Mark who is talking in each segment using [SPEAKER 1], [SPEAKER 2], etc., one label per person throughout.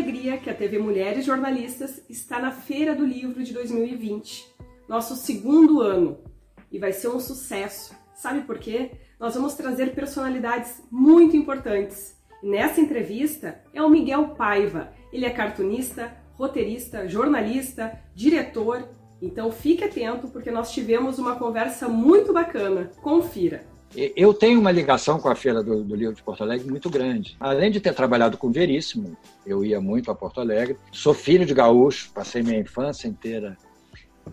[SPEAKER 1] alegria que a TV Mulheres Jornalistas está na Feira do Livro de 2020, nosso segundo ano, e vai ser um sucesso. Sabe por quê? Nós vamos trazer personalidades muito importantes. Nessa entrevista é o Miguel Paiva. Ele é cartunista, roteirista, jornalista, diretor. Então fique atento porque nós tivemos uma conversa muito bacana. Confira.
[SPEAKER 2] Eu tenho uma ligação com a Feira do, do, Livro de Porto Alegre muito grande. Além de ter trabalhado com Veríssimo, eu ia muito a Porto Alegre. Sou filho de gaúcho, passei minha infância inteira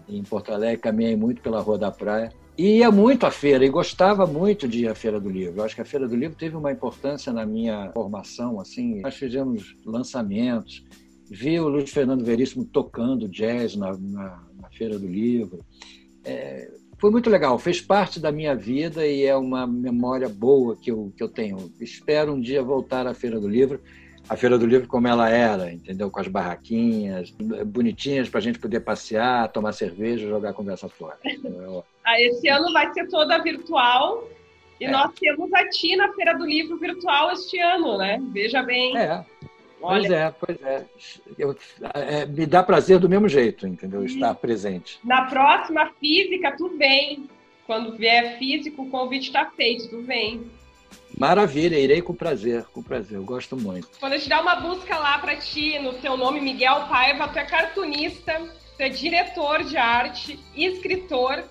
[SPEAKER 2] em Porto Alegre, caminhei muito pela Rua da Praia. E ia muito à feira e gostava muito de ir à Feira do Livro. Eu acho que a Feira do Livro teve uma importância na minha formação. Assim, nós fizemos lançamentos, vi o Luiz Fernando Veríssimo tocando jazz na, na, na Feira do Livro. É, foi muito legal, fez parte da minha vida e é uma memória boa que eu, que eu tenho. Espero um dia voltar à Feira do Livro, a Feira do Livro como ela era, entendeu? Com as barraquinhas bonitinhas para a gente poder passear, tomar cerveja, jogar conversa fora.
[SPEAKER 1] ah, esse ano vai ser toda virtual e é. nós temos a Ti na Feira do Livro virtual este ano, né? Veja bem.
[SPEAKER 2] É. Olha, pois é, pois é. Eu, é. Me dá prazer do mesmo jeito, entendeu? Estar presente.
[SPEAKER 1] Na próxima física, tu vem. Quando vier físico, o convite está feito, tu vem.
[SPEAKER 2] Maravilha, irei com prazer, com prazer, eu gosto muito.
[SPEAKER 1] Quando eu te dar uma busca lá para ti, no teu nome, Miguel Paiva, tu é cartunista, tu é diretor de arte, escritor,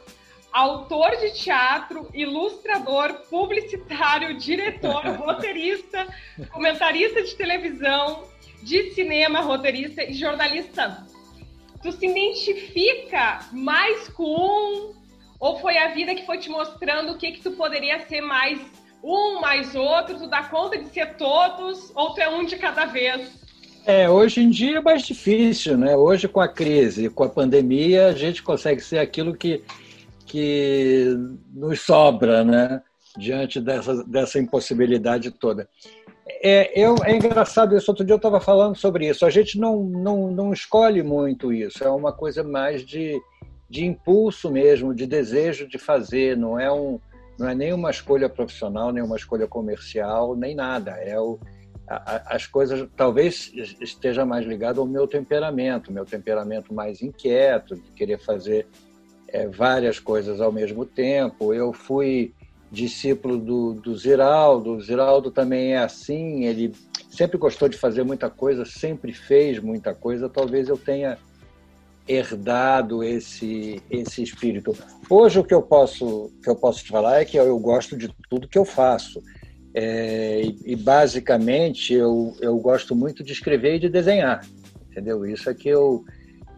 [SPEAKER 1] autor de teatro, ilustrador, publicitário, diretor, roteirista, comentarista de televisão, de cinema, roteirista e jornalista. Tu se identifica mais com um ou foi a vida que foi te mostrando o que que tu poderia ser mais um mais outro, tu dá conta de ser todos ou tu é um de cada vez?
[SPEAKER 2] É, hoje em dia é mais difícil, né? Hoje com a crise, com a pandemia, a gente consegue ser aquilo que que nos sobra, né? Diante dessa, dessa impossibilidade toda. É, eu, é engraçado isso. Outro dia eu estava falando sobre isso. A gente não, não, não escolhe muito isso. É uma coisa mais de, de impulso mesmo, de desejo de fazer. Não é, um, não é nem uma escolha profissional, nem uma escolha comercial, nem nada. É o, a, as coisas talvez esteja mais ligado ao meu temperamento, meu temperamento mais inquieto, de querer fazer é, várias coisas ao mesmo tempo. Eu fui discípulo do, do Ziraldo, o Ziraldo também é assim, ele sempre gostou de fazer muita coisa, sempre fez muita coisa, talvez eu tenha herdado esse esse espírito. Hoje o que eu posso que eu posso te falar é que eu, eu gosto de tudo que eu faço. É, e, e, basicamente eu, eu gosto muito de escrever e de desenhar, entendeu? Isso é que eu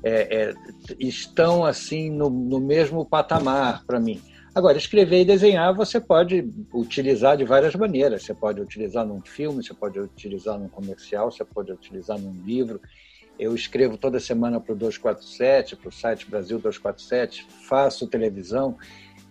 [SPEAKER 2] é, é, estão assim no, no mesmo patamar para mim. Agora, escrever e desenhar você pode utilizar de várias maneiras. Você pode utilizar num filme, você pode utilizar num comercial, você pode utilizar num livro. Eu escrevo toda semana para o 247, para o site Brasil 247, faço televisão,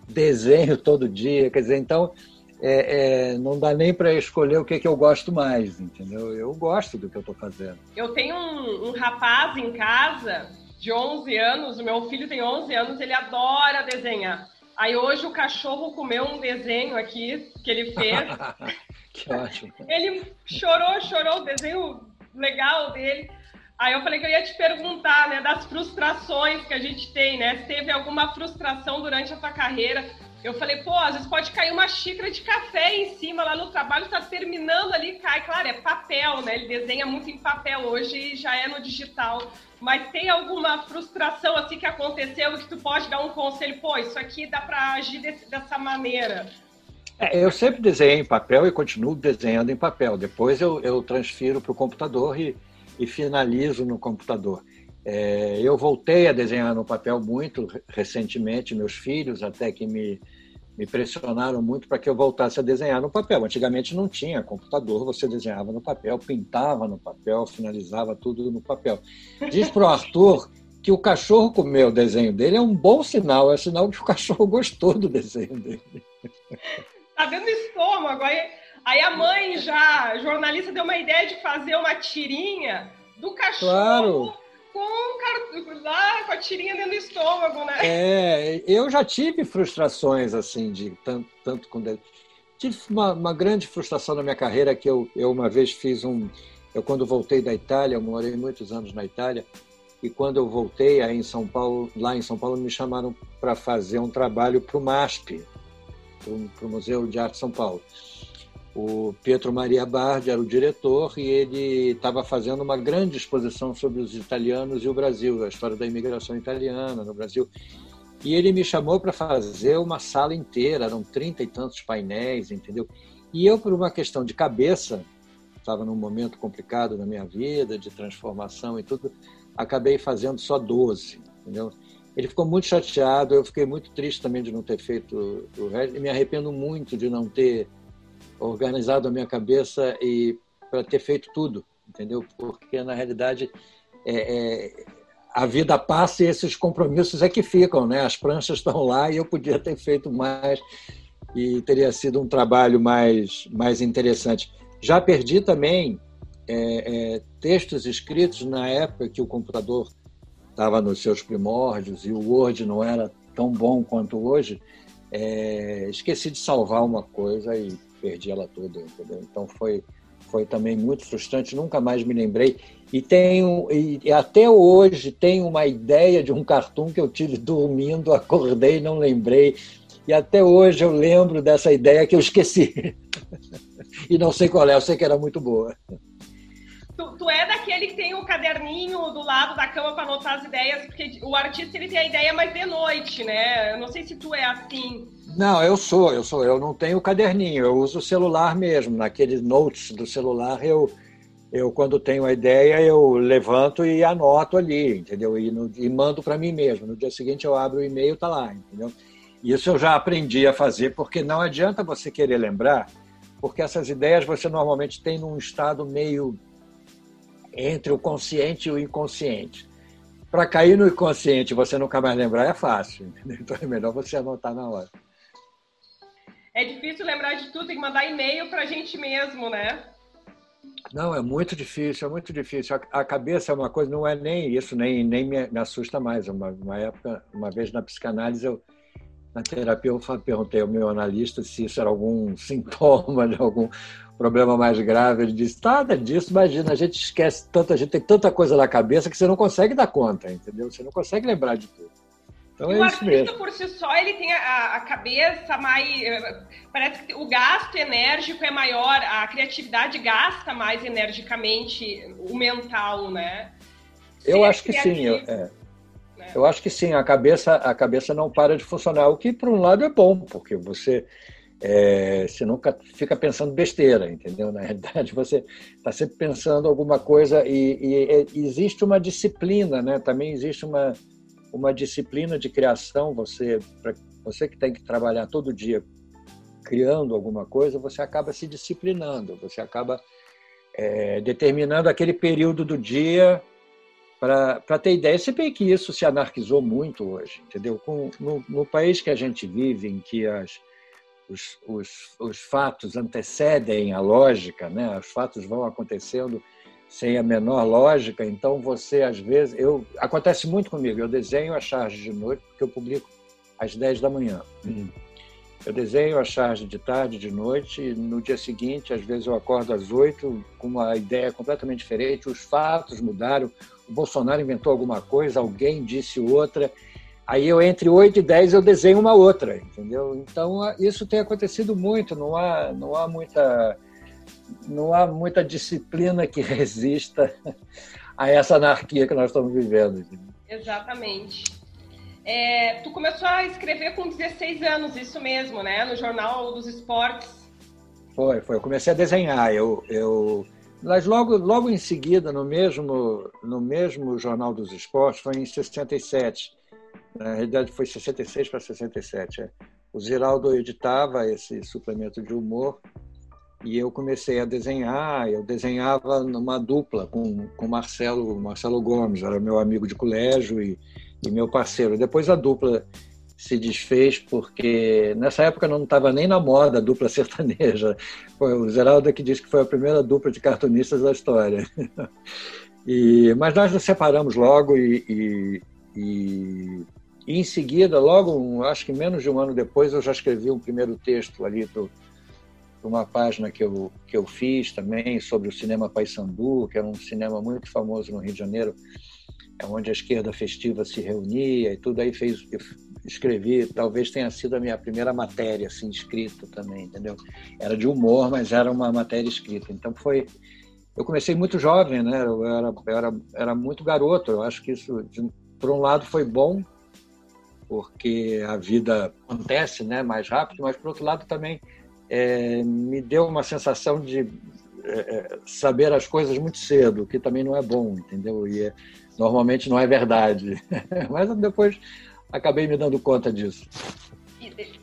[SPEAKER 2] desenho todo dia. Quer dizer, então, é, é, não dá nem para escolher o que, que eu gosto mais, entendeu? Eu gosto do que eu estou fazendo.
[SPEAKER 1] Eu tenho um, um, rapaz em casa de 11 anos, o meu filho tem 11 anos, ele adora desenhar. Aí hoje o cachorro comeu um desenho aqui que ele fez.
[SPEAKER 2] que ótimo.
[SPEAKER 1] Ele chorou, chorou o desenho legal dele. Aí eu falei que eu ia te perguntar, né, das frustrações que a gente tem, né? Se teve alguma frustração durante a tua carreira eu falei, pô, às vezes pode cair uma xícara de café em cima lá no trabalho, tá terminando ali, cai. Claro, é papel, né? Ele desenha muito em papel hoje e já é no digital. Mas tem alguma frustração assim que aconteceu que tu pode dar um conselho? Pô, isso aqui dá para agir desse, dessa maneira.
[SPEAKER 2] É, eu sempre desenhei em papel e continuo desenhando em papel. Depois eu, eu transfiro para o computador e, e finalizo no computador. É, eu voltei a desenhar no papel muito recentemente, meus filhos até que me, me pressionaram muito para que eu voltasse a desenhar no papel. Antigamente não tinha computador, você desenhava no papel, pintava no papel, finalizava tudo no papel. Diz para o Arthur que o cachorro comeu o desenho dele é um bom sinal, é sinal que o cachorro gostou do desenho dele.
[SPEAKER 1] Tá dando estômago. Aí, aí a mãe já, jornalista, deu uma ideia de fazer uma tirinha do cachorro. Claro com, lá, com a tirinha dentro do estômago, né?
[SPEAKER 2] É, eu já tive frustrações assim, de tanto, tanto com. Tive uma, uma grande frustração na minha carreira que eu, eu uma vez fiz um. Eu, quando voltei da Itália, eu morei muitos anos na Itália, e quando eu voltei aí em São Paulo, lá em São Paulo, me chamaram para fazer um trabalho para o MASP, para o Museu de Arte São Paulo. O Pietro Maria Bardi era o diretor e ele estava fazendo uma grande exposição sobre os italianos e o Brasil, a história da imigração italiana no Brasil. E ele me chamou para fazer uma sala inteira, eram trinta e tantos painéis, entendeu? E eu, por uma questão de cabeça, estava num momento complicado da minha vida, de transformação e tudo, acabei fazendo só 12, entendeu? Ele ficou muito chateado, eu fiquei muito triste também de não ter feito o resto, e me arrependo muito de não ter organizado a minha cabeça e para ter feito tudo, entendeu? Porque na realidade é, é, a vida passa e esses compromissos é que ficam, né? As pranchas estão lá e eu podia ter feito mais e teria sido um trabalho mais mais interessante. Já perdi também é, é textos escritos na época que o computador estava nos seus primórdios e o Word não era tão bom quanto hoje. É, esqueci de salvar uma coisa e perdi ela toda, entendeu? Então foi foi também muito frustrante, nunca mais me lembrei. E tenho e até hoje tenho uma ideia de um cartoon que eu tive dormindo, acordei, não lembrei. E até hoje eu lembro dessa ideia que eu esqueci. e não sei qual é, eu sei que era muito boa.
[SPEAKER 1] Tu, tu, é daquele que tem o um caderninho do lado da cama para anotar as ideias, porque o artista ele tem a ideia mais de noite, né? Eu não sei se tu é assim.
[SPEAKER 2] Não, eu sou, eu sou. Eu não tenho caderninho, eu uso o celular mesmo. Naqueles notes do celular, eu, eu quando tenho a ideia, eu levanto e anoto ali, entendeu? E, no, e mando para mim mesmo. No dia seguinte eu abro o e-mail, tá lá, entendeu? Isso eu já aprendi a fazer, porque não adianta você querer lembrar, porque essas ideias você normalmente tem num estado meio entre o consciente e o inconsciente. Para cair no inconsciente você nunca mais lembrar é fácil, entendeu? então é melhor você anotar na hora.
[SPEAKER 1] É difícil lembrar de tudo, tem que mandar e-mail para a gente mesmo, né?
[SPEAKER 2] Não, é muito difícil, é muito difícil. A, cabeça é uma coisa, não é nem isso, nem, nem me, me assusta mais. Uma, uma época, uma vez na psicanálise, eu, na terapia, eu perguntei ao meu analista se isso era algum sintoma de algum problema mais grave. Ele disse: nada disso, imagina, a gente esquece tanto, a gente tem tanta coisa na cabeça que você não consegue dar conta, entendeu? Você não consegue lembrar de tudo.
[SPEAKER 1] Então, é o artista mesmo. por si só, ele tem a, a, cabeça mais. Parece que o gasto enérgico é maior, a criatividade gasta mais energicamente o mental, né?
[SPEAKER 2] eu acho que sim. Eu, é. né? eu acho que sim, a cabeça, a cabeça não para de funcionar, o que por um lado é bom, porque você é, você nunca fica pensando besteira, entendeu? Na realidade, você está sempre pensando alguma coisa e, e, e, existe uma disciplina, né? Também existe uma, uma disciplina de criação. Você, você que tem que trabalhar todo dia criando alguma coisa, você acaba se disciplinando, você acaba é, determinando aquele período do dia para ter ideia. Se bem que isso se anarquizou muito hoje, entendeu? Com, no, no país que a gente vive, em que as os, os, os fatos antecedem a lógica, né? os fatos vão acontecendo sem a menor lógica, então você, às vezes, eu acontece muito comigo, eu desenho a charge de noite, porque eu publico às 10 da manhã. Eu desenho a charge de tarde, de noite, e no dia seguinte, às vezes eu acordo às 8 com uma ideia completamente diferente, os fatos mudaram, o Bolsonaro inventou alguma coisa, alguém disse outra, Aí eu entre 8 e 10 eu desenho uma outra, entendeu? Então isso tem acontecido muito, não há, não há muita não há muita disciplina que resista a essa anarquia que nós estamos vivendo.
[SPEAKER 1] Exatamente. É, tu começou a escrever com 16 anos, isso mesmo, né? No Jornal dos Esportes.
[SPEAKER 2] Foi, foi. Eu comecei a desenhar. Eu, eu, mas logo, logo em seguida, no mesmo, no mesmo Jornal dos Esportes, foi em 67. Na realidade, foi 66 para 67. É. O Ziraldo editava esse suplemento de humor e eu comecei a desenhar. Eu desenhava numa dupla com com Marcelo Marcelo Gomes, era meu amigo de colégio e, e meu parceiro. Depois a dupla se desfez porque nessa época não estava nem na moda a dupla sertaneja. Foi o Zeraldo que disse que foi a primeira dupla de cartunistas da história. E, mas nós nos separamos logo e, e, e e em seguida, logo, acho que menos de um ano depois, eu já escrevi um primeiro texto ali uma página que eu, que eu fiz também sobre o cinema Paysandu, que era um cinema muito famoso no Rio de Janeiro, é onde a esquerda festiva se reunia e tudo. Aí fez escrevi talvez tenha sido a minha primeira matéria assim escrita também entendeu? Era de humor mas era uma matéria escrita. Então foi eu comecei muito jovem né? Eu era eu era, era muito garoto. Eu acho que isso de, por um lado foi bom porque a vida acontece né mais rápido mas por outro lado também é, me deu uma sensação de é, é saber as coisas muito cedo, que também não é bom, entendeu? E é, normalmente não é verdade. Mas depois acabei me dando conta disso.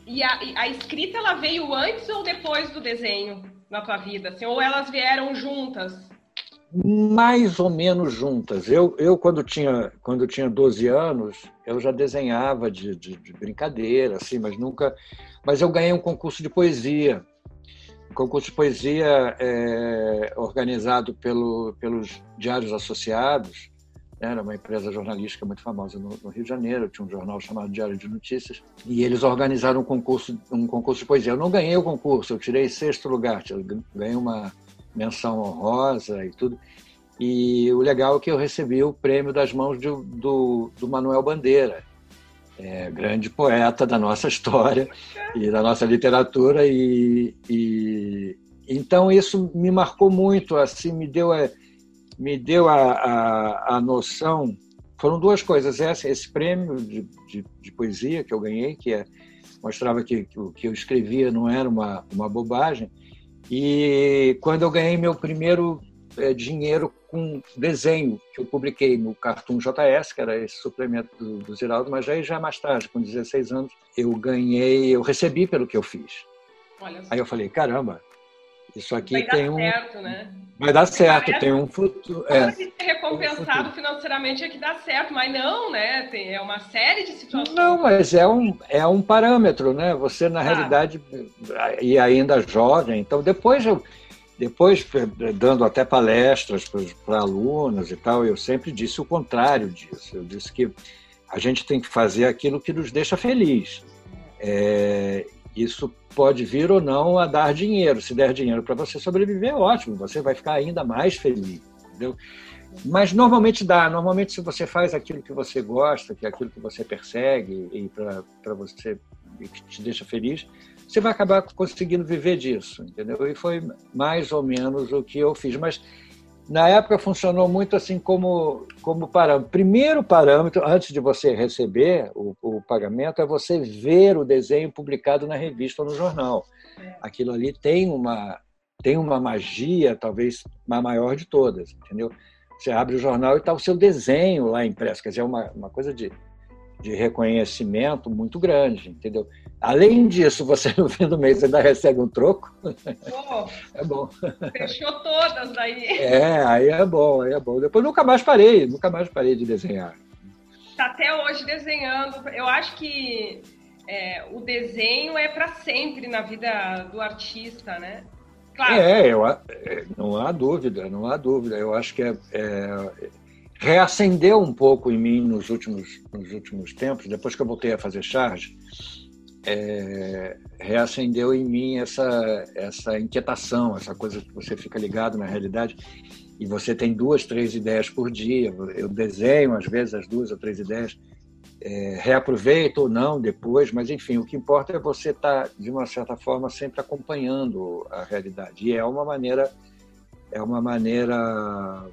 [SPEAKER 1] E, a, a, escrita ela veio antes ou depois do desenho na tua vida? Assim, ou elas vieram juntas?
[SPEAKER 2] Mais ou menos juntas. Eu, eu quando, tinha, quando tinha 12 anos, eu já desenhava de, de, de brincadeira, assim, mas nunca. Mas eu ganhei um concurso de poesia. Um concurso de poesia é, organizado pelo, pelos Diários Associados, era uma empresa jornalística muito famosa no, no, Rio de Janeiro, tinha um jornal chamado Diário de Notícias, e eles organizaram um concurso, um concurso de poesia. Eu não ganhei o concurso, eu tirei sexto lugar, ganhei uma menção honrosa e tudo. E o legal é que eu recebi o prêmio das mãos de, do, do Manuel Bandeira, é, grande poeta da nossa história e da nossa literatura. E, e então isso me marcou muito, assim, me deu é, me deu a, a, a noção. Foram duas coisas. Essa, esse prêmio de, de, de, poesia que eu ganhei, que é, mostrava que, que o que eu escrevia não era uma, uma bobagem. E quando eu ganhei meu primeiro é, dinheiro com desenho, que eu publiquei no Cartoon JS, que era esse suplemento do, do Ziraldo, mas aí já mais tarde, com 16 anos, eu ganhei, eu recebi pelo que eu fiz. Aí eu falei, caramba, isso aqui
[SPEAKER 1] Vai
[SPEAKER 2] tem um.
[SPEAKER 1] Certo, né?
[SPEAKER 2] Vai dar certo, tem um futuro.
[SPEAKER 1] É, ser recompensado um financeiramente é que dá certo, mas não, né? Tem, é uma série de situações.
[SPEAKER 2] Não, mas é um, é um parâmetro, né? Você, na ah. realidade, e ainda jovem, então depois eu. Depois, dando até palestras para alunos e tal, eu sempre disse o contrário disso. Eu disse que a gente tem que fazer aquilo que nos deixa feliz. É, isso pode vir ou não a dar dinheiro. Se der dinheiro para você sobreviver, é ótimo, você vai ficar ainda mais feliz, entendeu? Mas normalmente dá. Normalmente, se você faz aquilo que você gosta, que é aquilo que você persegue e para você e que te deixa feliz, você vai acabar conseguindo viver disso, entendeu? E foi mais ou menos o que eu fiz. Mas na época funcionou muito assim como, como parâmetro. Primeiro parâmetro, antes de você receber o, o, pagamento, é você ver o desenho publicado na revista ou no jornal. Aquilo ali tem uma, tem uma magia, talvez a maior de todas, entendeu? Você abre o jornal e está o seu desenho lá impresso, quer dizer, é uma, uma coisa de, de reconhecimento muito grande, entendeu? Além disso, você no fim do mês ainda recebe um troco.
[SPEAKER 1] Oh, é bom. Fechou todas daí.
[SPEAKER 2] É, aí é bom, aí é bom. Depois nunca mais parei, nunca mais parei de desenhar.
[SPEAKER 1] Tá até hoje desenhando. Eu acho que é, o desenho é para sempre na vida do artista, né?
[SPEAKER 2] Claro. É, eu, é, não há dúvida, não há dúvida. Eu acho que é, é reacendeu um pouco em mim nos últimos, nos últimos tempos, depois que eu voltei a fazer charge é, reacendeu em mim essa, essa inquietação, essa coisa que você fica ligado na realidade e você tem duas, três ideias por dia. Eu desenho, às vezes, as duas ou três ideias, é, reaproveito ou não depois, mas enfim, o que importa é você estar, tá, de uma certa forma, sempre acompanhando a realidade. E é uma maneira, é uma maneira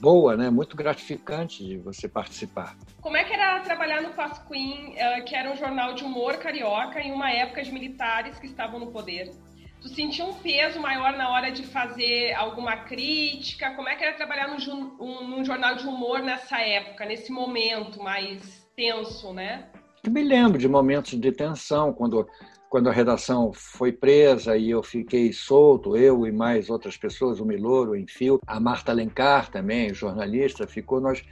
[SPEAKER 2] boa, né? Muito gratificante de você participar.
[SPEAKER 1] Como é que era trabalhar no Pasquim, eh, que era um jornal de humor carioca em uma época de militares que estavam no poder? Tu sentiu um peso maior na hora de fazer alguma crítica? Como é que era trabalhar num, num jornal de humor nessa época, nesse momento mais tenso, né?
[SPEAKER 2] Eu me lembro de momentos de tensão, quando quando a redação foi presa e eu fiquei solto, eu e mais outras pessoas, o Miloro, o Enfio, a Marta Alencar também, jornalista, ficou, nós,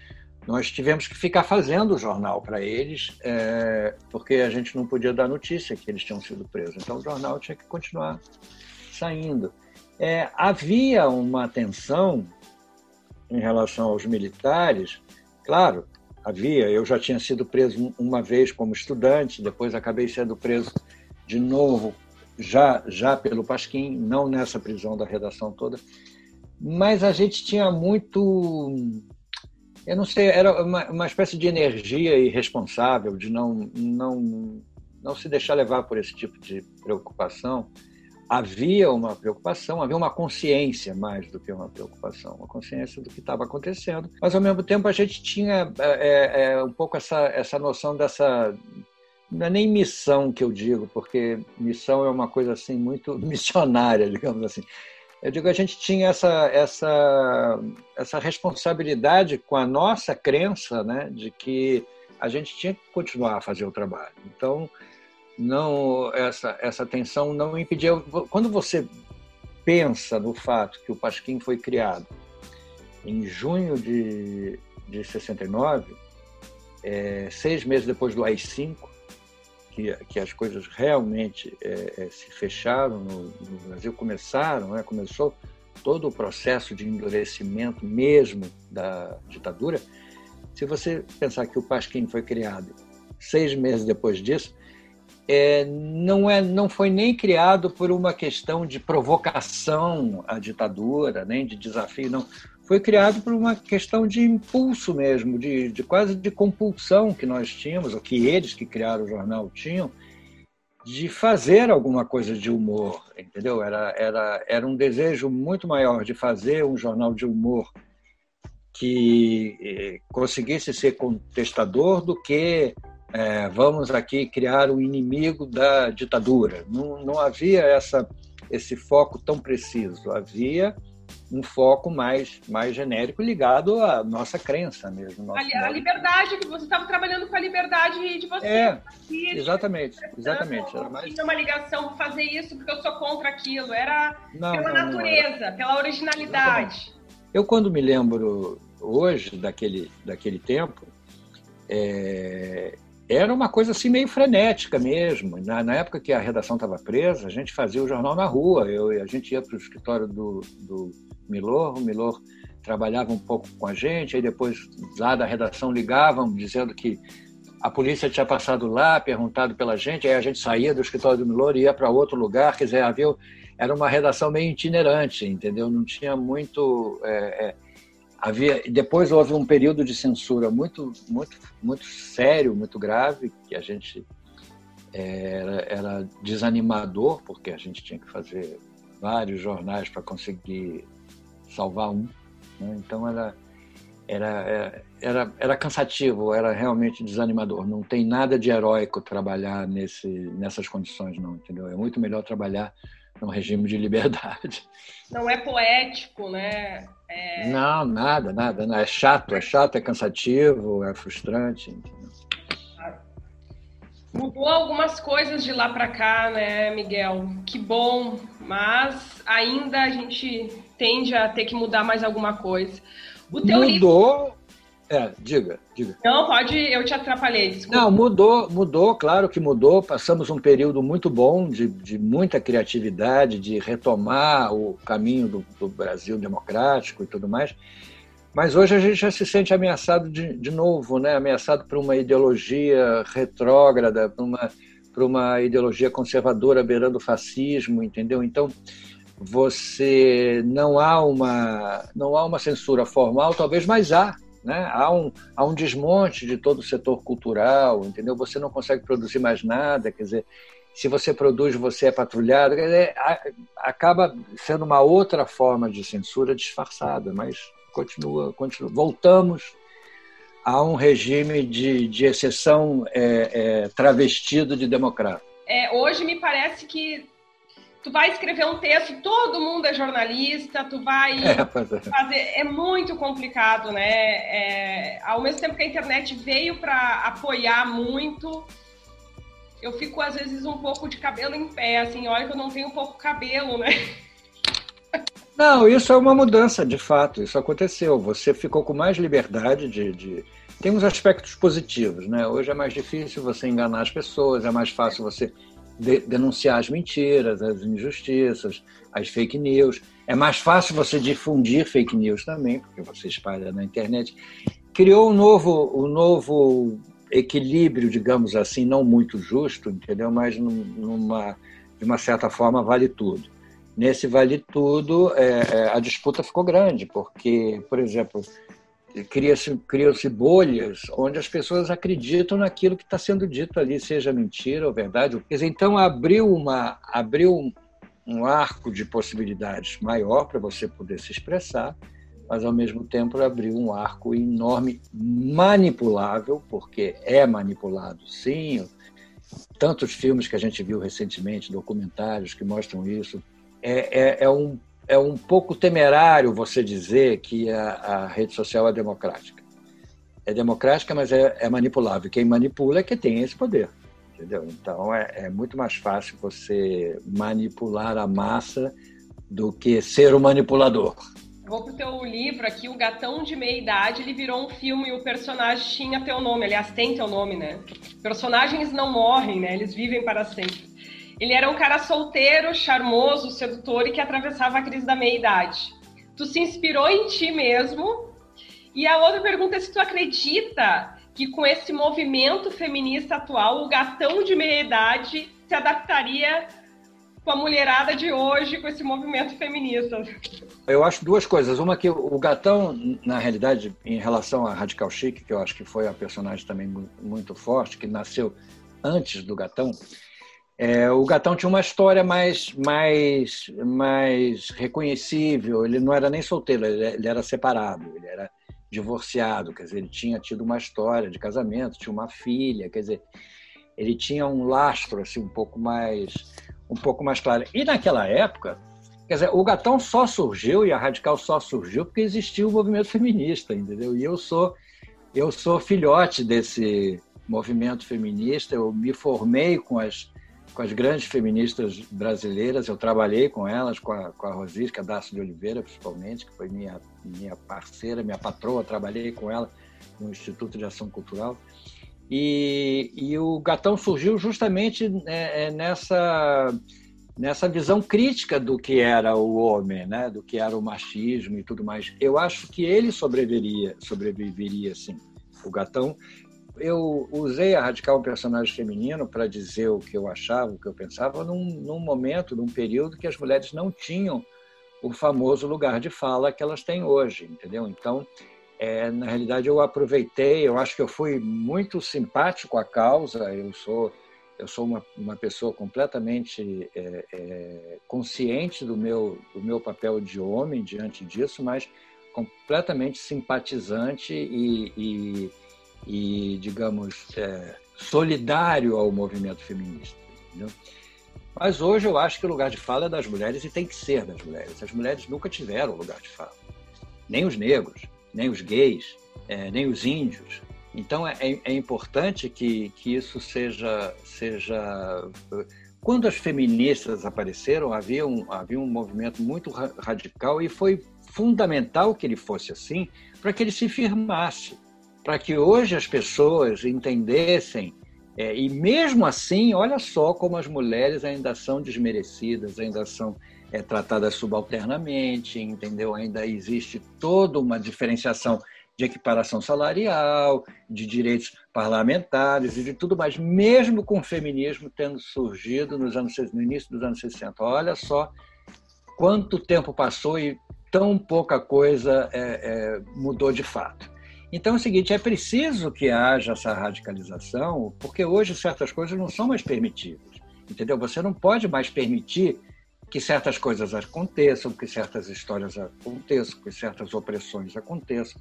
[SPEAKER 2] nós tivemos que ficar fazendo o jornal para eles, é, porque a gente não podia dar notícia que eles tinham sido presos. Então o jornal tinha que continuar saindo. É, havia uma tensão em relação aos militares, claro, havia. Eu já tinha sido preso uma vez como estudante, depois acabei sendo preso de novo já, já pelo Pasquim, não nessa prisão da redação toda, mas a gente tinha muito. Eu não sei, era uma, uma espécie de energia irresponsável, de não, não, não se deixar levar por esse tipo de preocupação. Havia uma preocupação, havia uma consciência mais do que uma preocupação, uma consciência do que estava acontecendo, mas ao mesmo tempo a gente tinha é, é, um pouco essa, essa noção dessa não é nem missão que eu digo, porque missão é uma coisa assim muito missionária, digamos assim. Eu digo, a gente tinha essa, essa, essa responsabilidade com a nossa crença né, de que a gente tinha que continuar a fazer o trabalho. Então, não essa, essa tensão não impedia. Quando você pensa no fato que o Pasquim foi criado em junho de, de 69, é, seis meses depois do AI-5, que, que as coisas realmente é, é, se fecharam no, no, Brasil, começaram, né, começou todo o processo de endurecimento mesmo da ditadura. Se você pensar que o Pasquim foi criado seis meses depois disso, é, não, é, não foi nem criado por uma questão de provocação à ditadura, nem de desafio, não foi criado por uma questão de impulso mesmo, de, de quase de compulsão que nós tínhamos, ou que eles que criaram o jornal tinham, de fazer alguma coisa de humor, entendeu? Era, era, era um desejo muito maior de fazer um jornal de humor que eh, conseguisse ser contestador do que eh, vamos aqui criar um inimigo da ditadura. Não, não havia essa, esse foco tão preciso. Havia um foco mais, mais genérico ligado à nossa crença mesmo.
[SPEAKER 1] A, a, liberdade, que você estava trabalhando com a liberdade de você.
[SPEAKER 2] É, exatamente, exatamente.
[SPEAKER 1] Era mais... Tinha uma ligação fazer isso porque eu sou contra aquilo, era não, pela não, natureza, não pela originalidade. Exatamente.
[SPEAKER 2] Eu, quando me lembro hoje daquele, daquele tempo, é, era uma coisa assim meio frenética mesmo. Na, na época que a redação estava presa, a gente fazia o jornal na rua. Eu, a gente ia para o escritório do, do Milor, o Milor trabalhava um pouco com a gente, aí depois lá da redação ligavam dizendo que a polícia tinha passado lá, perguntado pela gente, aí a gente saía do escritório do Milor e ia para outro lugar, quer dizer, havia, era uma redação meio itinerante, entendeu? Não tinha muito... É, é, havia depois houve um período de censura muito muito muito sério muito grave que a gente é, era, era desanimador porque a gente tinha que fazer vários jornais para conseguir salvar um né? então era era, era era cansativo era realmente desanimador não tem nada de heróico trabalhar nesse nessas condições não entendeu é muito melhor trabalhar num regime de liberdade
[SPEAKER 1] não é poético né
[SPEAKER 2] é... Não, nada, nada. É chato, é chato, é cansativo, é frustrante. Entendeu?
[SPEAKER 1] Mudou algumas coisas de lá para cá, né, Miguel? Que bom, mas ainda a gente tende a ter que mudar mais alguma coisa.
[SPEAKER 2] O teu Mudou, livro... É, diga, diga.
[SPEAKER 1] Não, pode, eu te atrapalhei, desculpa.
[SPEAKER 2] Não, mudou, mudou, claro que mudou. Passamos um período muito bom de, de muita criatividade, de retomar o caminho do, do, Brasil democrático e tudo mais. Mas hoje a gente já se sente ameaçado de, de novo, né? ameaçado por uma ideologia retrógrada, por uma, por uma ideologia conservadora beirando o fascismo, entendeu? Então, você não há uma não há uma censura formal, talvez, mas há né? Há, um, há um desmonte de todo o setor cultural, entendeu? Você não consegue produzir mais nada, quer dizer, se você produz, você é patrulhado. Dizer, acaba sendo uma outra forma de censura disfarçada, mas continua, continua. Voltamos a um regime de, de exceção é, é, travestido de democrata.
[SPEAKER 1] É, hoje me parece que tu vai escrever um texto, todo mundo é jornalista, tu vai é, é, fazer. É muito complicado, né? É, ao mesmo tempo que a internet veio para apoiar muito, eu fico às vezes um pouco de cabelo em pé, assim, olha que eu não tenho pouco cabelo, né?
[SPEAKER 2] Não, isso é uma mudança, de fato, isso aconteceu. Você ficou com mais liberdade de, de... Tem uns aspectos positivos, né? Hoje é mais difícil você enganar as pessoas, é mais fácil você de, denunciar as mentiras, as injustiças, as fake news. É mais fácil você difundir fake news também, porque você espalha na internet. Criou um novo, um novo equilíbrio, digamos assim, não muito justo, entendeu? Mas numa, de uma certa forma, vale tudo. Nesse vale tudo, é, a disputa ficou grande, porque, por exemplo, cria-se cria bolhas onde as pessoas acreditam naquilo que está sendo dito ali, seja mentira ou verdade. Então abriu, uma, abriu um, um arco de possibilidades maior para você poder se expressar, mas ao mesmo tempo abriu um arco enorme, manipulável, porque é manipulado, sim. Tantos filmes que a gente viu recentemente, documentários que mostram isso, é, é, é um é um pouco temerário você dizer que a, a rede social é democrática. É democrática, mas é, é, manipulável. Quem manipula é quem tem esse poder. Entendeu? Então é, é muito mais fácil você manipular a massa do que ser o manipulador.
[SPEAKER 1] Vou pro teu livro aqui, O Gatão de Meia Idade, ele virou um filme e o personagem tinha teu nome, aliás, tem teu nome, né? Personagens não morrem, né? Eles vivem para sempre. Ele era um cara solteiro, charmoso, sedutor e que atravessava a crise da meia-idade. Tu se inspirou em ti mesmo? E a outra pergunta é se tu acredita que com esse movimento feminista atual, o gatão de meia-idade se adaptaria com a mulherada de hoje, com esse movimento feminista?
[SPEAKER 2] Eu acho duas coisas. Uma que o gatão, na realidade, em relação a Radical Chic, que eu acho que foi a personagem também muito forte, que nasceu antes do gatão, é, o Gatão tinha uma história mais, mais, mais reconhecível. Ele não era nem solteiro, ele, era separado, ele era divorciado. Quer dizer, ele tinha tido uma história de casamento, tinha uma filha. Quer dizer, ele tinha um lastro assim um pouco mais, um pouco mais claro. E naquela época, quer dizer, o Gatão só surgiu e a Radical só surgiu porque existia o movimento feminista, entendeu? E eu sou, eu sou filhote desse movimento feminista. Eu me formei com as com as grandes feministas brasileiras, eu trabalhei com elas, com a, com a Rosisca Dácio de Oliveira, principalmente, que foi minha, minha parceira, minha patroa, trabalhei com ela no Instituto de Ação Cultural. E, e o Gatão surgiu justamente é, é, nessa, nessa visão crítica do que era o homem, né? do que era o machismo e tudo mais. Eu acho que ele sobreviveria, sobreviveria sim. O Gatão eu usei a Radical um personagem feminino para dizer o que eu achava, o que eu pensava, num, num, momento, num período que as mulheres não tinham o famoso lugar de fala que elas têm hoje, entendeu? Então, é, na realidade, eu aproveitei, eu acho que eu fui muito simpático à causa, eu sou eu sou uma, uma pessoa completamente é, é, consciente do meu, do meu papel de homem diante disso, mas completamente simpatizante e, e e, digamos, é, solidário ao movimento feminista. Entendeu? Mas hoje eu acho que o lugar de fala é das mulheres e tem que ser das mulheres. As mulheres nunca tiveram lugar de fala. Nem os negros, nem os gays, é, nem os índios. Então é, é, é importante que, que isso seja, seja. Quando as feministas apareceram, havia um, havia um movimento muito radical e foi fundamental que ele fosse assim para que ele se firmasse para que hoje as pessoas entendessem. É, e mesmo assim, olha só como as mulheres ainda são desmerecidas, ainda são é, tratadas subalternamente, entendeu? Ainda existe toda uma diferenciação de equiparação salarial, de direitos parlamentares e de tudo mais, mesmo com o feminismo tendo surgido nos anos, no início dos anos 60. Olha só quanto tempo passou e tão pouca coisa é, é, mudou de fato. Então é o seguinte, é preciso que haja essa radicalização, porque hoje certas coisas não são mais permitidas, entendeu? Você não pode mais permitir que certas coisas aconteçam, que certas histórias aconteçam, que certas opressões aconteçam,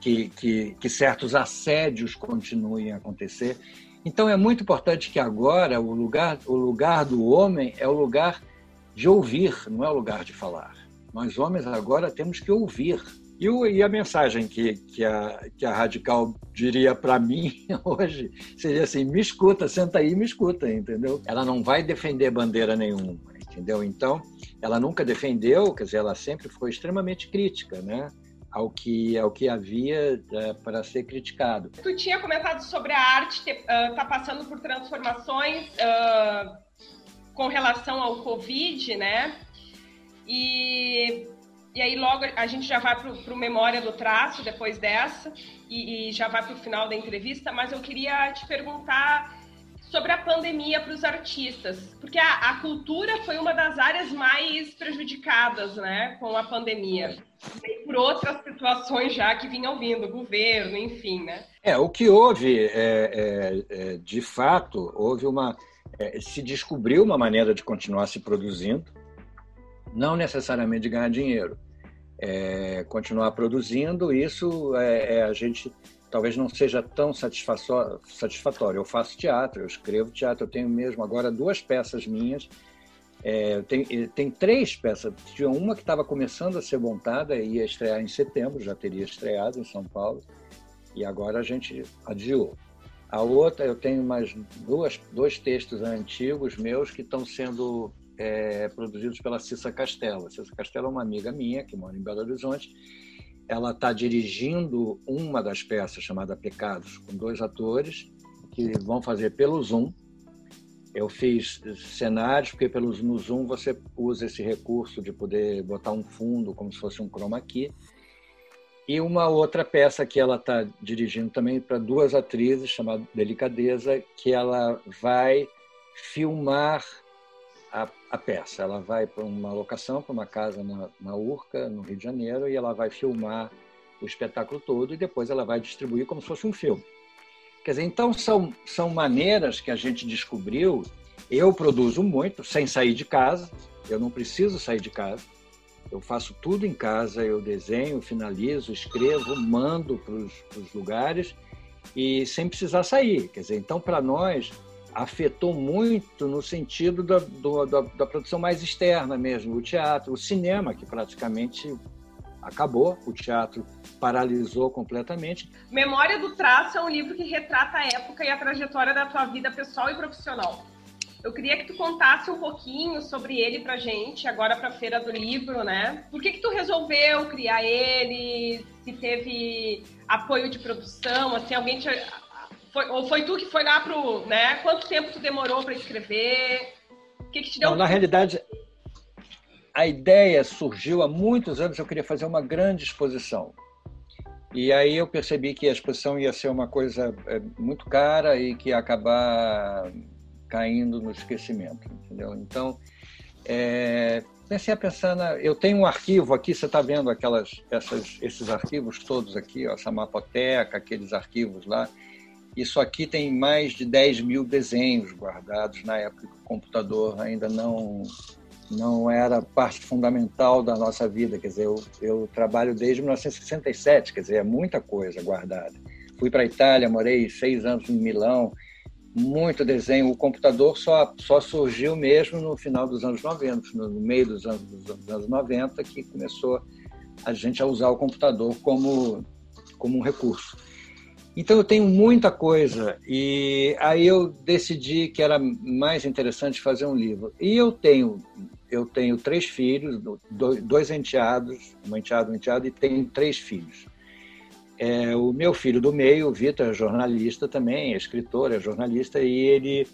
[SPEAKER 2] que, que, que certos assédios continuem a acontecer. Então é muito importante que agora o lugar, o lugar do homem é o lugar de ouvir, não é o lugar de falar. Nós homens agora temos que ouvir, e, o, e a mensagem que, que, a, que a Radical diria para mim hoje seria assim: me escuta, senta aí e me escuta, entendeu? Ela não vai defender bandeira nenhuma, entendeu? Então, ela nunca defendeu, quer dizer, ela sempre foi extremamente crítica, né? Ao que, ao que havia é, para ser criticado.
[SPEAKER 1] Tu tinha comentado sobre a arte estar uh, tá passando por transformações uh, com relação ao Covid, né? E e aí logo a gente já vai para o Memória do Traço depois dessa e, e já vai para o final da entrevista, mas eu queria te perguntar sobre a pandemia para os artistas, porque a, a, cultura foi uma das áreas mais prejudicadas, né, com a pandemia, e por outras situações já que vinham vindo, governo, enfim, né?
[SPEAKER 2] É, o que houve, é, é, é, de fato, houve uma, é, se descobriu uma maneira de continuar se produzindo, não necessariamente ganhar dinheiro, é, continuar produzindo, isso é, a gente talvez não seja tão satisfatório. Eu faço teatro, eu escrevo teatro, eu tenho mesmo agora duas peças minhas. É, tem, tem três peças. Tinha uma que estava começando a ser montada e ia estrear em setembro, já teria estreado em São Paulo, e agora a gente adiou. A outra, eu tenho mais duas, dois textos antigos meus que estão sendo é, produzidos pela Cissa Castelo. A Cissa Castelo é uma amiga minha que mora em Belo Horizonte ela está dirigindo uma das peças chamada Pecados, com dois atores que vão fazer pelo Zoom. Eu fiz cenários, porque pelo, no Zoom você usa esse recurso de poder botar um fundo como se fosse um chroma key. E uma outra peça que ela está dirigindo também para duas atrizes, chamada Delicadeza, que ela vai filmar a, a peça. Ela vai para uma locação, para uma casa na, na Urca, no Rio de Janeiro, e ela vai filmar o espetáculo todo e depois ela vai distribuir como se fosse um filme. Quer dizer, então são, são maneiras que a gente descobriu. Eu produzo muito sem sair de casa, eu não preciso sair de casa. Eu faço tudo em casa, eu desenho, finalizo, escrevo, mando para os lugares e sem precisar sair. Quer dizer, então para nós afetou muito no sentido da, do, da, da, produção mais externa mesmo, o teatro, o cinema, que praticamente acabou, o teatro paralisou completamente.
[SPEAKER 1] Memória do Traço é um livro que retrata a época e a trajetória da tua vida pessoal e profissional. Eu queria que tu contasse um pouquinho sobre ele pra gente, agora pra Feira do Livro, né? Por que que tu resolveu criar ele? Se teve apoio de produção, assim, alguém te foi, ou foi tu que foi lá pro, né? Quanto tempo tu demorou para escrever? O que, que te deu?
[SPEAKER 2] Não, na realidade, a ideia surgiu há muitos anos. Eu queria fazer uma grande exposição. E aí eu percebi que a exposição ia ser uma coisa é, muito cara e que ia acabar caindo no esquecimento, entendeu? Então, é, comecei a pensar na, eu tenho um arquivo aqui você está vendo aquelas essas, esses arquivos todos aqui ó, essa mapoteca aqueles arquivos lá isso aqui tem mais de 10 mil desenhos guardados na época que o computador ainda não não era parte fundamental da nossa vida. Quer dizer, eu, eu trabalho desde 1967, quer dizer, é muita coisa guardada. Fui para a Itália, morei seis anos em Milão, muito desenho. O computador só, só surgiu mesmo no final dos anos 90, no meio dos anos, dos anos 90, que começou a gente a usar o computador como, como um recurso. Então eu tenho muita coisa e aí eu decidi que era mais interessante fazer um livro. E eu tenho eu tenho três filhos, dois enteados, um enteado, um enteado e tenho três filhos. É, o meu filho do meio, o Vitor, é jornalista também, é escritor, é jornalista e ele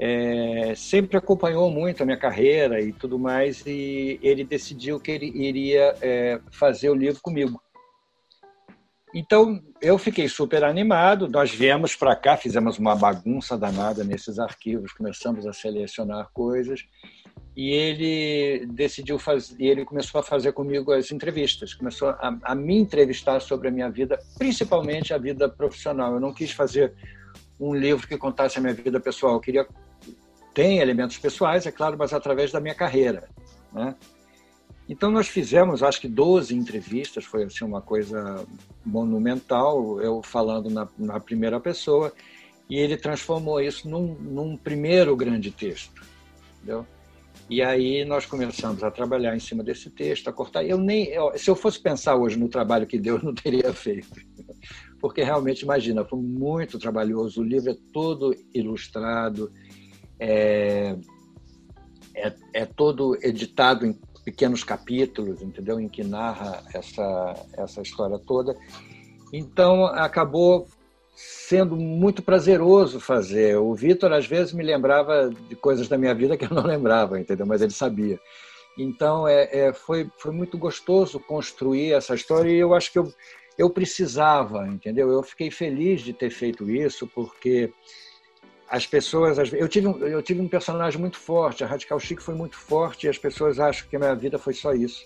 [SPEAKER 2] é, sempre acompanhou muito a minha carreira e tudo mais e ele decidiu que ele iria é, fazer o livro comigo. Então, eu fiquei super animado. Nós viemos para cá, fizemos uma bagunça danada nesses arquivos, começamos a selecionar coisas e ele decidiu fazer, e ele começou a fazer comigo as entrevistas, começou a, a, me entrevistar sobre a minha vida, principalmente a vida profissional. Eu não quis fazer um livro que contasse a minha vida pessoal. Eu queria tem elementos pessoais, é claro, mas através da minha carreira, né? Então nós fizemos, acho que 12 entrevistas, foi assim uma coisa monumental, eu falando na, na primeira pessoa, e ele transformou isso num, num, primeiro grande texto, entendeu? E aí nós começamos a trabalhar em cima desse texto, a cortar. Eu nem, se eu fosse pensar hoje no trabalho que deu, não teria feito, porque realmente imagina, foi muito trabalhoso. O livro é todo ilustrado, é, é, é todo editado em pequenos capítulos, entendeu? Em que narra essa, essa história toda. Então, acabou sendo muito prazeroso fazer. O Vitor, às vezes, me lembrava de coisas da minha vida que eu não lembrava, entendeu? Mas ele sabia. Então, é, é, foi, foi muito gostoso construir essa história e eu acho que eu, eu precisava, entendeu? Eu fiquei feliz de ter feito isso, porque as pessoas. Eu tive, eu tive um personagem muito forte, a Radical Chic foi muito forte e as pessoas acham que a minha vida foi só isso.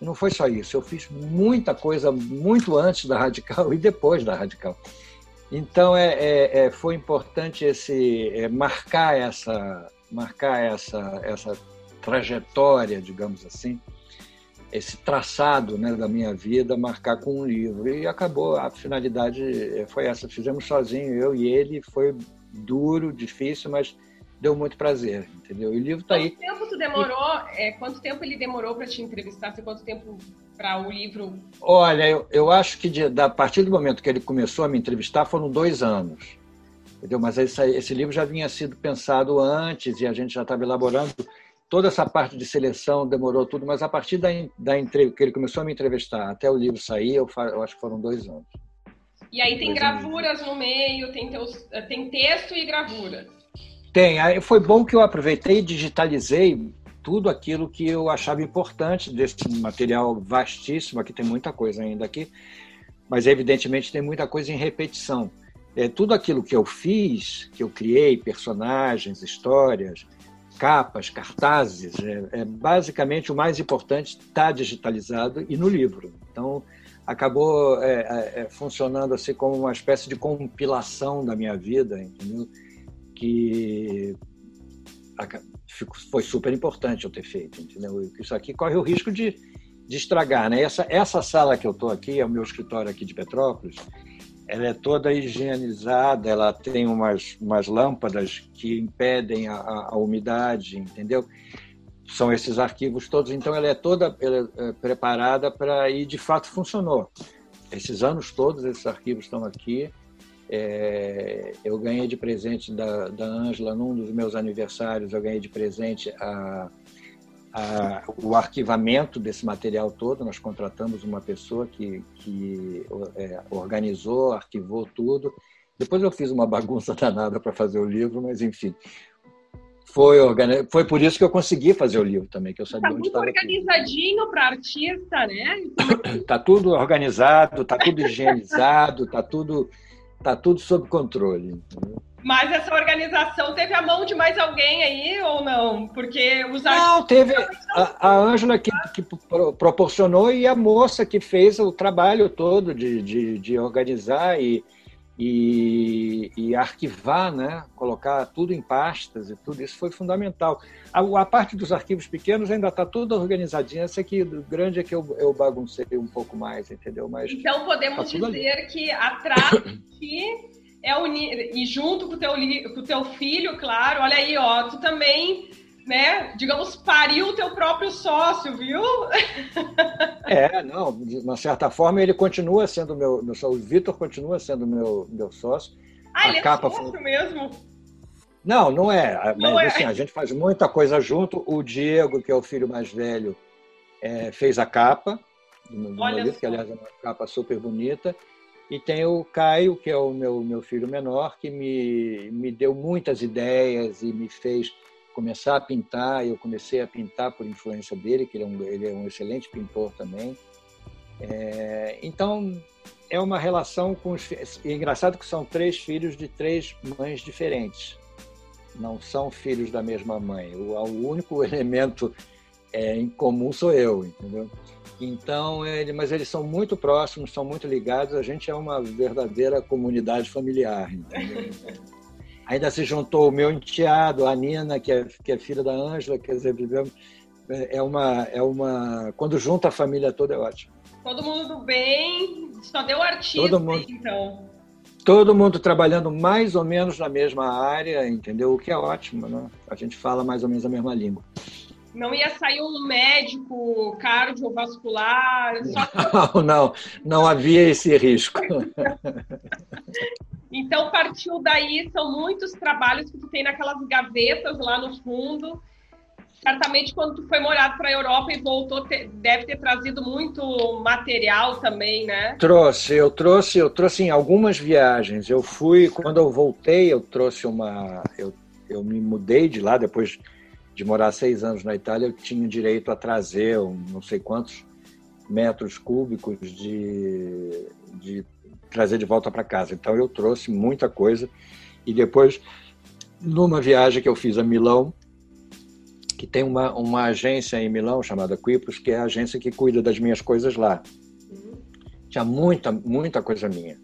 [SPEAKER 2] Não foi só isso, eu fiz muita coisa muito antes da Radical e depois da Radical. Então é, é, é foi importante esse é, marcar essa marcar essa essa trajetória, digamos assim, esse traçado né, da minha vida, marcar com um livro. E acabou, a finalidade é, foi essa. Fizemos sozinho, eu e ele, foi duro, difícil, mas deu muito prazer, entendeu? E o livro está aí.
[SPEAKER 1] Quanto tempo tu demorou? E... É, quanto tempo ele demorou para te entrevistar? quanto tempo para o livro?
[SPEAKER 2] Olha, eu, eu acho que de, da, a partir do momento que ele começou a me entrevistar foram dois anos, entendeu? Mas esse, esse livro já vinha sido pensado antes e a gente já estava elaborando toda essa parte de seleção demorou tudo, mas a partir da, da que ele começou a me entrevistar até o livro sair, eu, eu acho que foram dois anos.
[SPEAKER 1] E aí tem gravuras no meio, tem, teus, tem texto e gravura.
[SPEAKER 2] Tem. Aí foi bom que eu aproveitei e digitalizei tudo aquilo que eu achava importante desse material vastíssimo. Aqui tem muita coisa ainda aqui, mas evidentemente tem muita coisa em repetição. É, tudo aquilo que eu fiz, que eu criei, personagens, histórias, capas, cartazes, é, é basicamente o mais importante está digitalizado e no livro. Então, acabou é, é, é, funcionando assim como uma espécie de compilação da minha vida, entendeu? Que foi super importante eu ter feito, entendeu? Isso aqui corre o risco de, de estragar, né? Essa, essa sala que eu estou aqui, é o meu escritório aqui de Petrópolis, ela é toda higienizada, ela tem umas, umas lâmpadas que impedem a, a, umidade, entendeu? São esses arquivos todos, então ela é toda ela é preparada para e de fato funcionou. Esses anos todos esses arquivos estão aqui. É, eu ganhei de presente da Ângela num dos meus aniversários, eu ganhei de presente a a, o arquivamento desse material todo. Nós contratamos uma pessoa que, que é, organizou, arquivou tudo. Depois eu fiz uma bagunça danada para fazer o livro, mas enfim. Foi, organiz... foi por isso que eu consegui fazer o livro também, que eu sabia
[SPEAKER 1] tá
[SPEAKER 2] onde estava.
[SPEAKER 1] organizadinho para artista, né?
[SPEAKER 2] Tá tudo organizado, tá tudo higienizado, tá tudo, tá tudo sob controle.
[SPEAKER 1] Mas essa organização teve a mão de mais alguém aí ou não? Porque os
[SPEAKER 2] Não, teve a Ângela que, que, proporcionou e a moça que fez o trabalho todo de, de, de organizar e, e, e, arquivar, né? colocar tudo em pastas e tudo isso foi fundamental. A, a parte dos arquivos pequenos ainda está tudo organizadinho, essa aqui o grande é que eu, eu baguncei um pouco mais, entendeu?
[SPEAKER 1] Mas então podemos tá dizer ali. que atrás que é unir, e junto com o teu, com o teu filho, claro, olha aí, ó, tu também, né, digamos, pariu o teu próprio sócio, viu?
[SPEAKER 2] É, não, de uma certa forma ele continua sendo meu, meu o Vitor continua sendo meu, meu sócio.
[SPEAKER 1] Ah, a ele é capa é sócio foi... mesmo?
[SPEAKER 2] Não, não é, não mas é. assim, a gente faz muita coisa junto, o Diego, que é o filho mais velho, é, fez a capa do meu livro, que aliás é uma capa super bonita, e tem o Caio, que é o meu, meu filho menor, que me, me deu muitas ideias e me fez começar a pintar. Eu comecei a pintar por influência dele, que ele é um, ele é um excelente pintor também. É, então, é uma relação com os. É engraçado que são três filhos de três mães diferentes. Não são filhos da mesma mãe. O, o único elemento é, em comum sou eu, entendeu? Então, ele, mas eles são muito próximos, são muito ligados. A gente é uma verdadeira comunidade familiar. Ainda se juntou o meu enteado, a Nina, que é, que é filha da Ângela, quer dizer, vivemos. É uma, é uma. Quando junta a família toda é ótimo.
[SPEAKER 1] Todo mundo bem, só deu artista, todo mundo, então.
[SPEAKER 2] Todo mundo trabalhando mais ou menos na mesma área, entendeu? O que é ótimo, né? A gente fala mais ou menos a mesma língua
[SPEAKER 1] não ia sair um médico cardiovascular.
[SPEAKER 2] Só... Não, não, não havia esse risco.
[SPEAKER 1] então partiu daí, são muitos trabalhos que tu tem naquelas gavetas lá no fundo. Certamente quando tu foi morado para a Europa e voltou, deve ter trazido muito material também, né?
[SPEAKER 2] Trouxe, eu trouxe, eu trouxe em algumas viagens. Eu fui, quando eu voltei, eu trouxe uma, eu, eu me mudei de lá depois de morar seis anos na Itália, eu tinha direito a trazer um, não sei quantos metros cúbicos de, de trazer de volta para casa. Então eu trouxe muita coisa e depois numa viagem que eu fiz a Milão, que tem uma, uma agência em Milão chamada Quipos, que é a agência que cuida das minhas coisas lá. Tinha muita, muita coisa minha.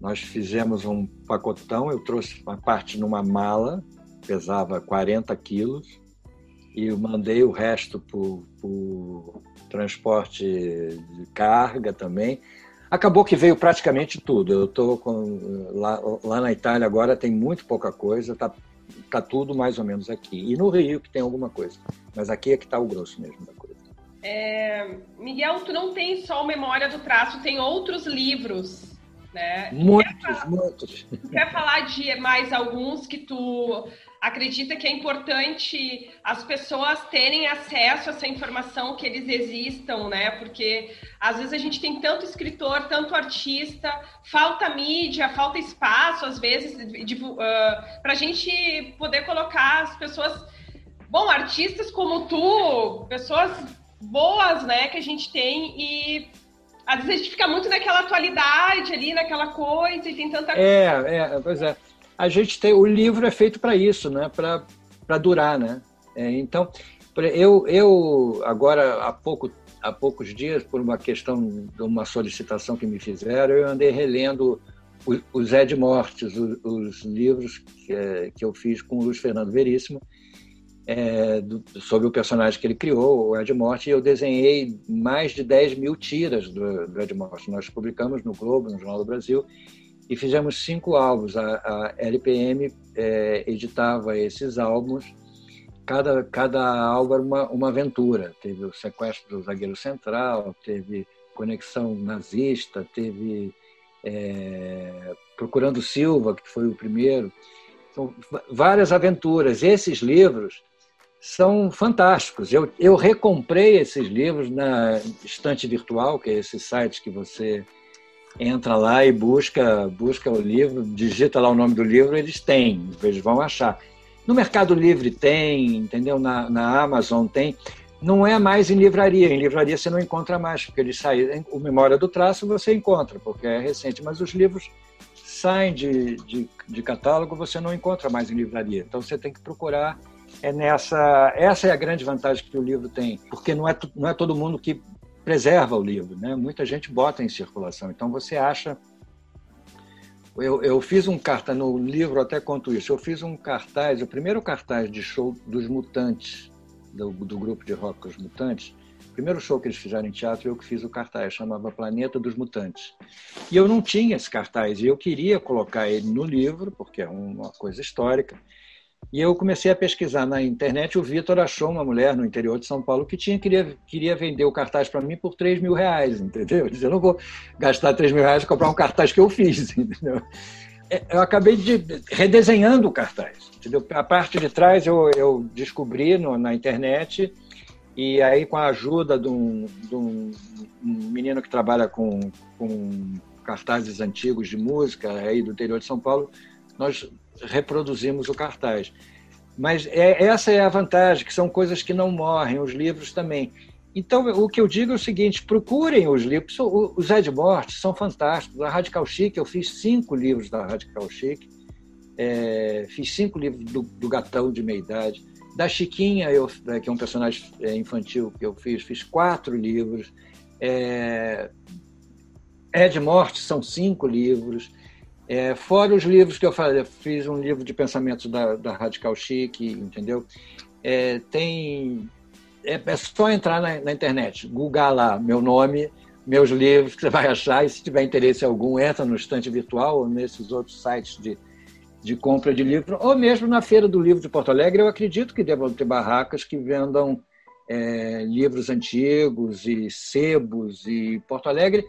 [SPEAKER 2] Nós fizemos um pacotão, eu trouxe uma parte numa mala, pesava 40 quilos, e eu mandei o resto por, por transporte de carga também. Acabou que veio praticamente tudo. Eu estou lá, lá na Itália agora tem muito pouca coisa, tá, tá tudo mais ou menos aqui. E no Rio que tem alguma coisa, mas aqui é que está o grosso mesmo da coisa.
[SPEAKER 1] É, Miguel, tu não tem só Memória do Traço, tem outros livros, né?
[SPEAKER 2] Muitos, quer falar, muitos.
[SPEAKER 1] Quer falar de mais alguns que tu acredita que é importante as pessoas terem acesso a essa informação, que eles existam, né? Porque às vezes a gente tem tanto escritor, tanto artista, falta mídia, falta espaço, às vezes, uh, para a gente poder colocar as pessoas. Bom, artistas como tu, pessoas boas, né, que a gente tem e às vezes a gente fica muito naquela atualidade ali, naquela coisa e tem tanta
[SPEAKER 2] É, é, pois é a gente tem o livro é feito para isso, né? Para durar, né? É, então, eu, eu agora há pouco há poucos dias por uma questão de uma solicitação que me fizeram, eu andei relendo os Ed Mortes, os, os livros que, é, que, eu fiz com o Luiz Fernando Veríssimo, é, do, sobre o personagem que ele criou, o Ed Morte, e eu desenhei mais de 10 mil tiras do, do Ed Morte. Nós publicamos no Globo, no Jornal do Brasil, e fizemos cinco álbuns. A, a LPM é, editava esses álbuns. Cada, cada álbum era uma, uma aventura. Teve o sequestro do zagueiro central, teve Conexão Nazista, teve é, Procurando Silva, que foi o primeiro. São várias aventuras. Esses livros são fantásticos. Eu, eu recomprei esses livros na estante virtual, que é esse site que você entra lá e busca, busca o livro, digita lá o nome do livro, eles têm, eles vão achar. No Mercado Livre tem, entendeu? Na, na Amazon tem. Não é mais em livraria. Em livraria você não encontra mais, porque eles saem. O Memória do Traço você encontra, porque é recente, mas os livros saem de, de, de catálogo, você não encontra mais em livraria. Então você tem que procurar é nessa essa é a grande vantagem que o livro tem porque não é não é todo mundo que preserva o livro, né? Muita gente bota em circulação. Então você acha eu, eu fiz um cartaz no livro até conto isso. Eu fiz um cartaz, o primeiro cartaz de show dos Mutantes, do, do grupo de rock Os Mutantes. O primeiro show que eles fizeram em teatro, eu que fiz o cartaz, chamava Planeta dos Mutantes. E eu não tinha esse cartaz, e eu queria colocar ele no livro, porque é uma coisa histórica. E eu comecei a pesquisar na internet. O Vitor achou uma mulher no interior de São Paulo que tinha queria, queria vender o cartaz para mim por 3 mil reais, entendeu? Eu disse, eu não vou gastar 3 mil reais para comprar um cartaz que eu fiz, entendeu? É, eu acabei de redesenhando o cartaz, entendeu? A parte de trás eu, eu descobri no, na internet e aí com a ajuda de um, de um, menino que trabalha com, com cartazes antigos de música aí do interior de São Paulo, nós reproduzimos o cartaz. Mas é, essa é a vantagem, que são coisas que não morrem, os livros também. Então, o que eu digo é o seguinte: procurem os livros. Os Ed Morte são fantásticos. A Radical Chic, eu fiz cinco livros da Radical Chic, é, fiz cinco livros do, do, Gatão de Meia Idade. Da Chiquinha, eu, é, que é um personagem é, infantil que eu fiz, fiz quatro livros. É, Ed Morte são cinco livros. É, fora os livros que eu falei, fiz um livro de pensamentos da, da Radical Chic, entendeu? É, tem. É, é, só entrar na, na internet, googar lá meu nome, meus livros, que você vai achar, e se tiver interesse algum, entra no estante virtual ou nesses outros sites de, de compra de livro, ou mesmo na Feira do Livro de Porto Alegre, eu acredito que devam ter barracas que vendam é, livros antigos e sebos, e Porto Alegre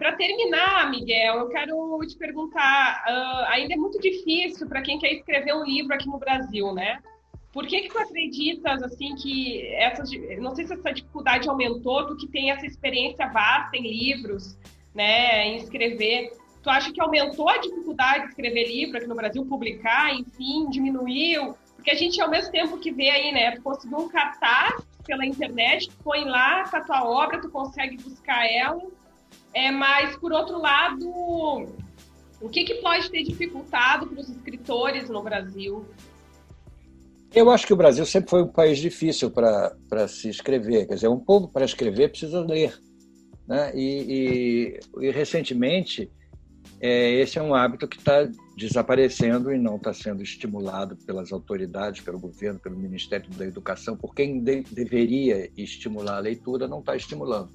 [SPEAKER 1] para terminar, Miguel, eu quero te perguntar: uh, ainda é muito difícil para quem quer escrever um livro aqui no Brasil, né? Por que, que tu acreditas assim que essas, não sei se essa dificuldade aumentou, tu que tem essa experiência vasta em livros, né, em escrever, tu acha que aumentou a dificuldade de escrever livro aqui no Brasil, publicar, enfim, diminuiu? Porque a gente ao mesmo tempo que vê aí, né, tu conseguiu um cartaz pela internet, tu põe lá a tua obra, tu consegue buscar ela é, mas, por outro lado, o que, que pode ter dificultado para os escritores no Brasil?
[SPEAKER 2] Eu acho que o Brasil sempre foi um país difícil para se escrever. Quer dizer, um povo para escrever precisa ler. Né? E, e, e recentemente, é, esse é um hábito que está desaparecendo e não está sendo estimulado pelas autoridades, pelo governo, pelo Ministério da Educação, por quem de, deveria estimular a leitura, não está estimulando.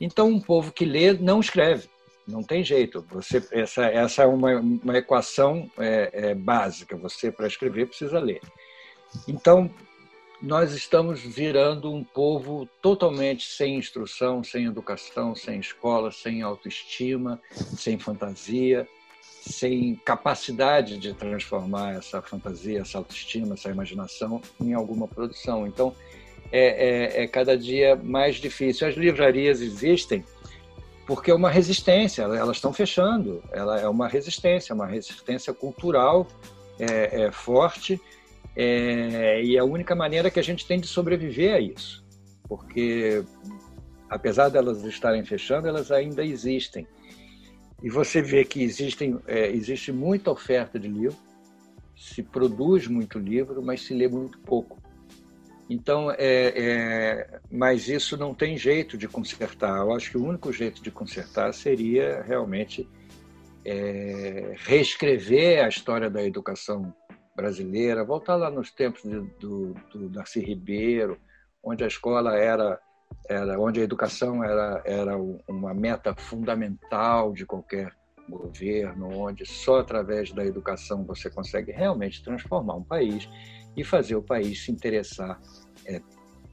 [SPEAKER 2] Então, um povo que lê não escreve. Não tem jeito. Você, essa, essa é uma, uma equação é, é, básica. Você, para escrever, precisa ler. Então, nós estamos virando um povo totalmente sem instrução, sem educação, sem escola, sem autoestima, sem fantasia, sem capacidade de transformar essa fantasia, essa autoestima, essa imaginação em alguma produção. Então, é, é, é cada dia mais difícil. As livrarias existem porque é uma resistência, elas estão fechando. Ela é uma resistência, uma resistência cultural é, é forte é, e é a única maneira que a gente tem de sobreviver a isso, porque apesar delas estarem fechando, elas ainda existem. E você vê que existem, é, existe muita oferta de livro, se produz muito livro, mas se lê muito pouco. Então, é, é, mas isso não tem jeito de consertar. Eu acho que o único jeito de consertar seria realmente é, reescrever a história da educação brasileira, voltar lá nos tempos de, do, do Darcy Ribeiro, onde a escola era, era onde a educação era, era uma meta fundamental de qualquer governo, onde só através da educação você consegue realmente transformar um país e fazer o país se interessar é,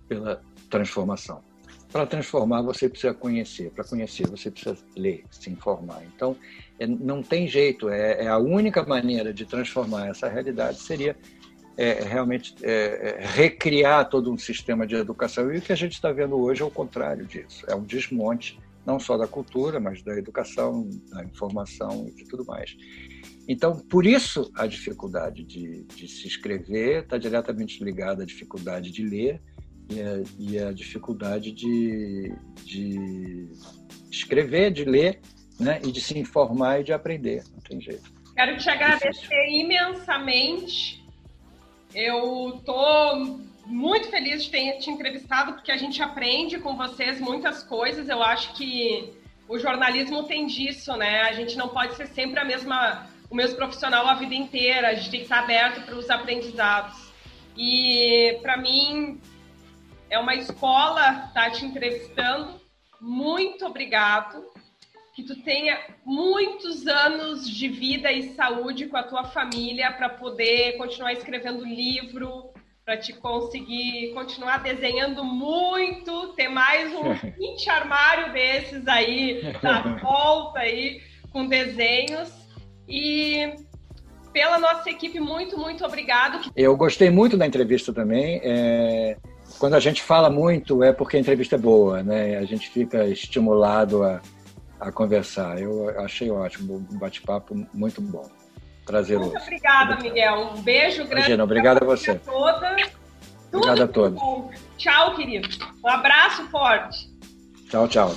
[SPEAKER 2] pela transformação. Para transformar, você precisa conhecer. Para conhecer, você precisa ler, se informar. Então, é, não tem jeito. É, é, a única maneira de transformar essa realidade seria é, realmente é, é, recriar todo um sistema de educação. E o que a gente está vendo hoje é o contrário disso. É um desmonte não só da cultura, mas da educação, da informação e de tudo mais. Então, por isso a dificuldade de, de se escrever está diretamente ligada à dificuldade de ler e a, e a dificuldade de, de escrever, de ler, né? e de se informar e de aprender. Não tem jeito.
[SPEAKER 1] Quero te agradecer imensamente. Eu tô muito feliz de ter te entrevistado, porque a gente aprende com vocês muitas coisas. Eu acho que o jornalismo tem disso, né? A gente não pode ser sempre a mesma, o mesmo profissional a vida inteira. A gente tem que estar aberto para os aprendizados. E para mim é uma escola estar tá te entrevistando. Muito obrigado. Que tu tenha muitos anos de vida e saúde com a tua família para poder continuar escrevendo livro, para te conseguir continuar desenhando muito, ter mais um 20 armário desses aí na volta aí com desenhos e pela nossa equipe muito muito obrigado.
[SPEAKER 2] Eu gostei muito da entrevista também. É quando a gente fala muito é porque a entrevista é boa, né? A gente fica estimulado a, a conversar. Eu achei ótimo, um bate-papo muito bom. Prazeroso.
[SPEAKER 1] Muito obrigada, Miguel. Um beijo grande.
[SPEAKER 2] Imagina, obrigado a você.
[SPEAKER 1] Toda.
[SPEAKER 2] Obrigado a todos.
[SPEAKER 1] Tchau, querido. Um abraço forte.
[SPEAKER 2] Tchau, tchau.